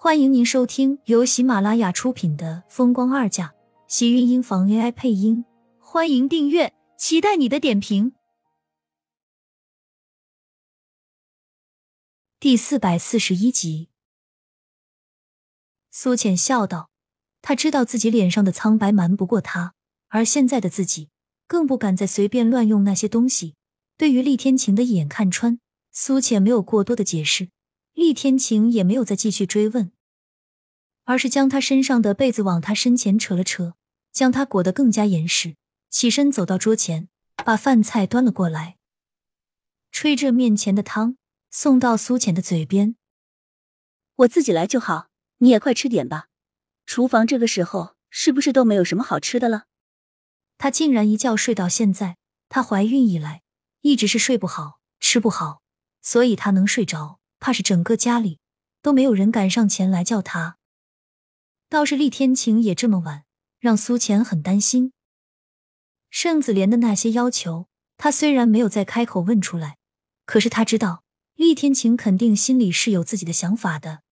欢迎您收听由喜马拉雅出品的《风光二嫁》，喜运音房 AI 配音。欢迎订阅，期待你的点评。第四百四十一集，苏浅笑道：“他知道自己脸上的苍白瞒不过他，而现在的自己更不敢再随便乱用那些东西。对于厉天晴的一眼看穿，苏浅没有过多的解释。”厉天晴也没有再继续追问，而是将他身上的被子往他身前扯了扯，将他裹得更加严实。起身走到桌前，把饭菜端了过来，吹着面前的汤送到苏浅的嘴边。我自己来就好，你也快吃点吧。厨房这个时候是不是都没有什么好吃的了？她竟然一觉睡到现在。她怀孕以来一直是睡不好、吃不好，所以她能睡着。怕是整个家里都没有人敢上前来叫他。倒是厉天晴也这么晚，让苏浅很担心。盛子莲的那些要求，他虽然没有再开口问出来，可是他知道厉天晴肯定心里是有自己的想法的。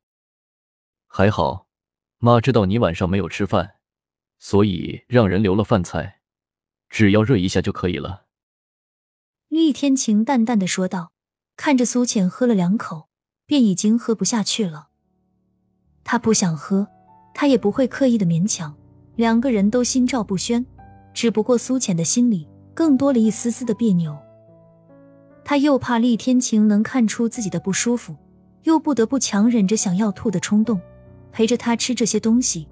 还好，妈知道你晚上没有吃饭，所以让人留了饭菜，只要热一下就可以了。厉天晴淡淡的说道，看着苏浅喝了两口。便已经喝不下去了。他不想喝，他也不会刻意的勉强。两个人都心照不宣，只不过苏浅的心里更多了一丝丝的别扭。他又怕厉天晴能看出自己的不舒服，又不得不强忍着想要吐的冲动，陪着他吃这些东西。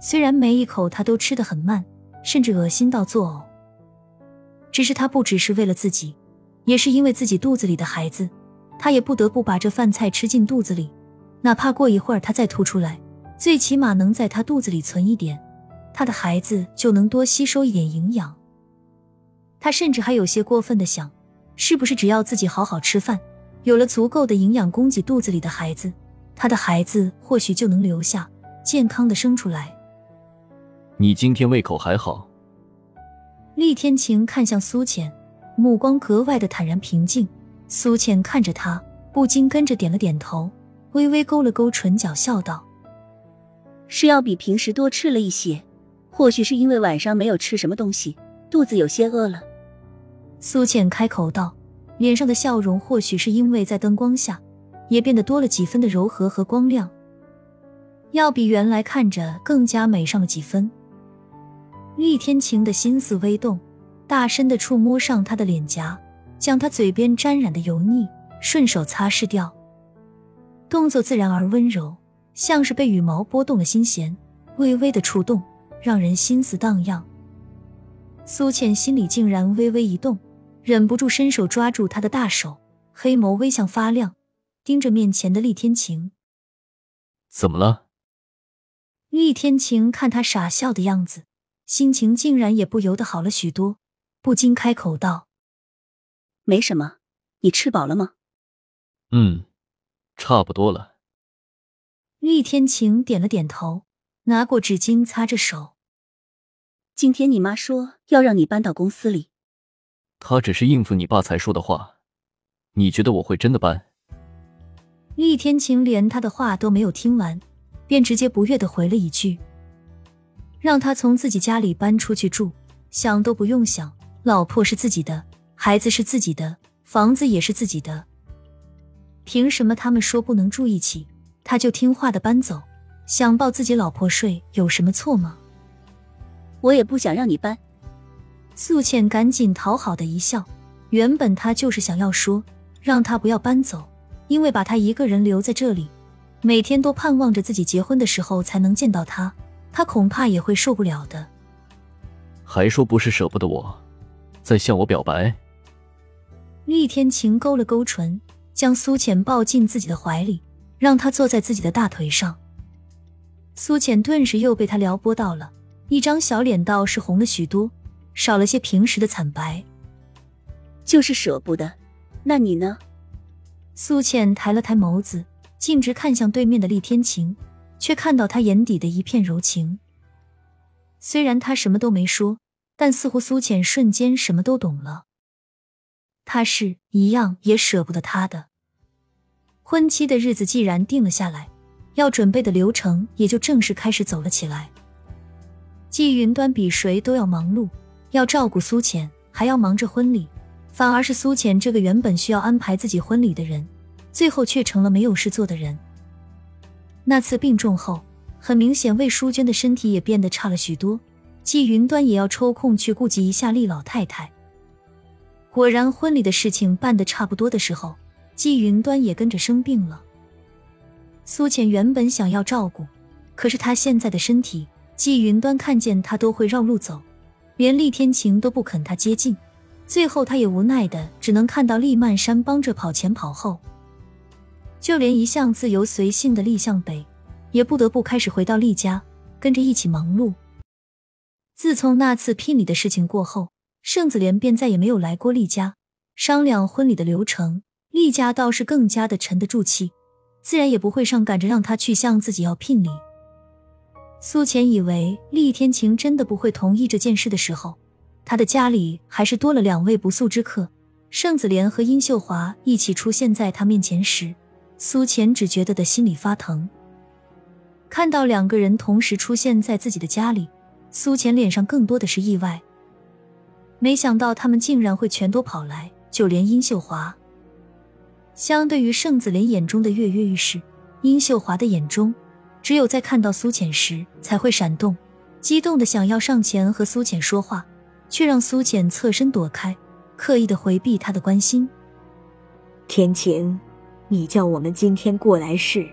虽然每一口他都吃得很慢，甚至恶心到作呕，只是他不只是为了自己，也是因为自己肚子里的孩子。他也不得不把这饭菜吃进肚子里，哪怕过一会儿他再吐出来，最起码能在他肚子里存一点，他的孩子就能多吸收一点营养。他甚至还有些过分的想，是不是只要自己好好吃饭，有了足够的营养供给肚子里的孩子，他的孩子或许就能留下，健康的生出来。你今天胃口还好？厉天晴看向苏浅，目光格外的坦然平静。苏倩看着他，不禁跟着点了点头，微微勾了勾唇角，笑道：“是要比平时多吃了一些，或许是因为晚上没有吃什么东西，肚子有些饿了。”苏倩开口道，脸上的笑容或许是因为在灯光下，也变得多了几分的柔和和光亮，要比原来看着更加美上了几分。厉天晴的心思微动，大声的触摸上他的脸颊。将他嘴边沾染的油腻顺手擦拭掉，动作自然而温柔，像是被羽毛拨动了心弦，微微的触动，让人心思荡漾。苏浅心里竟然微微一动，忍不住伸手抓住他的大手，黑眸微向发亮，盯着面前的厉天晴。怎么了？厉天晴看他傻笑的样子，心情竟然也不由得好了许多，不禁开口道。没什么，你吃饱了吗？嗯，差不多了。厉天晴点了点头，拿过纸巾擦着手。今天你妈说要让你搬到公司里，她只是应付你爸才说的话。你觉得我会真的搬？厉天晴连他的话都没有听完，便直接不悦的回了一句：“让他从自己家里搬出去住，想都不用想，老婆是自己的。”孩子是自己的，房子也是自己的，凭什么他们说不能住一起，他就听话的搬走？想抱自己老婆睡有什么错吗？我也不想让你搬。素倩赶紧讨好的一笑，原本她就是想要说让他不要搬走，因为把他一个人留在这里，每天都盼望着自己结婚的时候才能见到他，他恐怕也会受不了的。还说不是舍不得我，在向我表白。厉天晴勾了勾唇，将苏浅抱进自己的怀里，让她坐在自己的大腿上。苏浅顿时又被他撩拨到了，一张小脸倒是红了许多，少了些平时的惨白。就是舍不得，那你呢？苏浅抬了抬眸子，径直看向对面的厉天晴，却看到他眼底的一片柔情。虽然他什么都没说，但似乎苏浅瞬间什么都懂了。他是一样也舍不得他的婚期的日子既然定了下来，要准备的流程也就正式开始走了起来。季云端比谁都要忙碌，要照顾苏浅，还要忙着婚礼，反而是苏浅这个原本需要安排自己婚礼的人，最后却成了没有事做的人。那次病重后，很明显魏淑娟的身体也变得差了许多，季云端也要抽空去顾及一下厉老太太。果然，婚礼的事情办得差不多的时候，季云端也跟着生病了。苏浅原本想要照顾，可是他现在的身体，季云端看见他都会绕路走，连厉天晴都不肯他接近。最后，他也无奈的只能看到厉曼山帮着跑前跑后。就连一向自由随性的厉向北，也不得不开始回到厉家，跟着一起忙碌。自从那次聘礼的事情过后，盛子莲便再也没有来过厉家商量婚礼的流程。厉家倒是更加的沉得住气，自然也不会上赶着让他去向自己要聘礼。苏浅以为厉天晴真的不会同意这件事的时候，他的家里还是多了两位不速之客。盛子莲和殷秀华一起出现在他面前时。苏浅只觉得的心里发疼。看到两个人同时出现在自己的家里，苏浅脸上更多的是意外。没想到他们竟然会全都跑来，就连殷秀华。相对于盛子莲眼中的跃跃欲试，殷秀华的眼中只有在看到苏浅时才会闪动，激动的想要上前和苏浅说话，却让苏浅侧身躲开，刻意的回避他的关心。天晴。你叫我们今天过来是？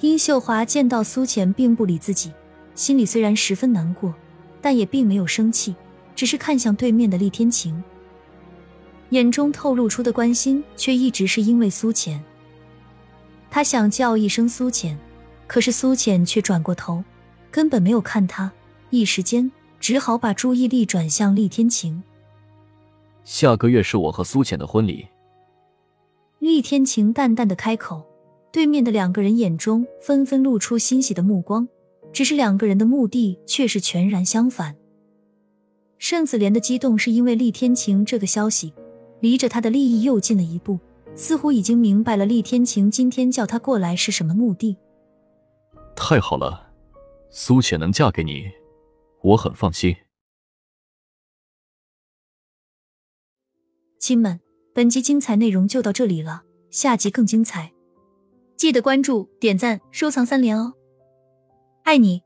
殷秀华见到苏浅并不理自己，心里虽然十分难过，但也并没有生气，只是看向对面的厉天晴，眼中透露出的关心却一直是因为苏浅。他想叫一声苏浅，可是苏浅却转过头，根本没有看他，一时间只好把注意力转向厉天晴。下个月是我和苏浅的婚礼。厉天晴淡淡的开口，对面的两个人眼中纷纷露出欣喜的目光，只是两个人的目的却是全然相反。盛子莲的激动是因为厉天晴这个消息，离着他的利益又近了一步，似乎已经明白了厉天晴今天叫他过来是什么目的。太好了，苏浅能嫁给你，我很放心。亲们。本集精彩内容就到这里了，下集更精彩，记得关注、点赞、收藏三连哦，爱你。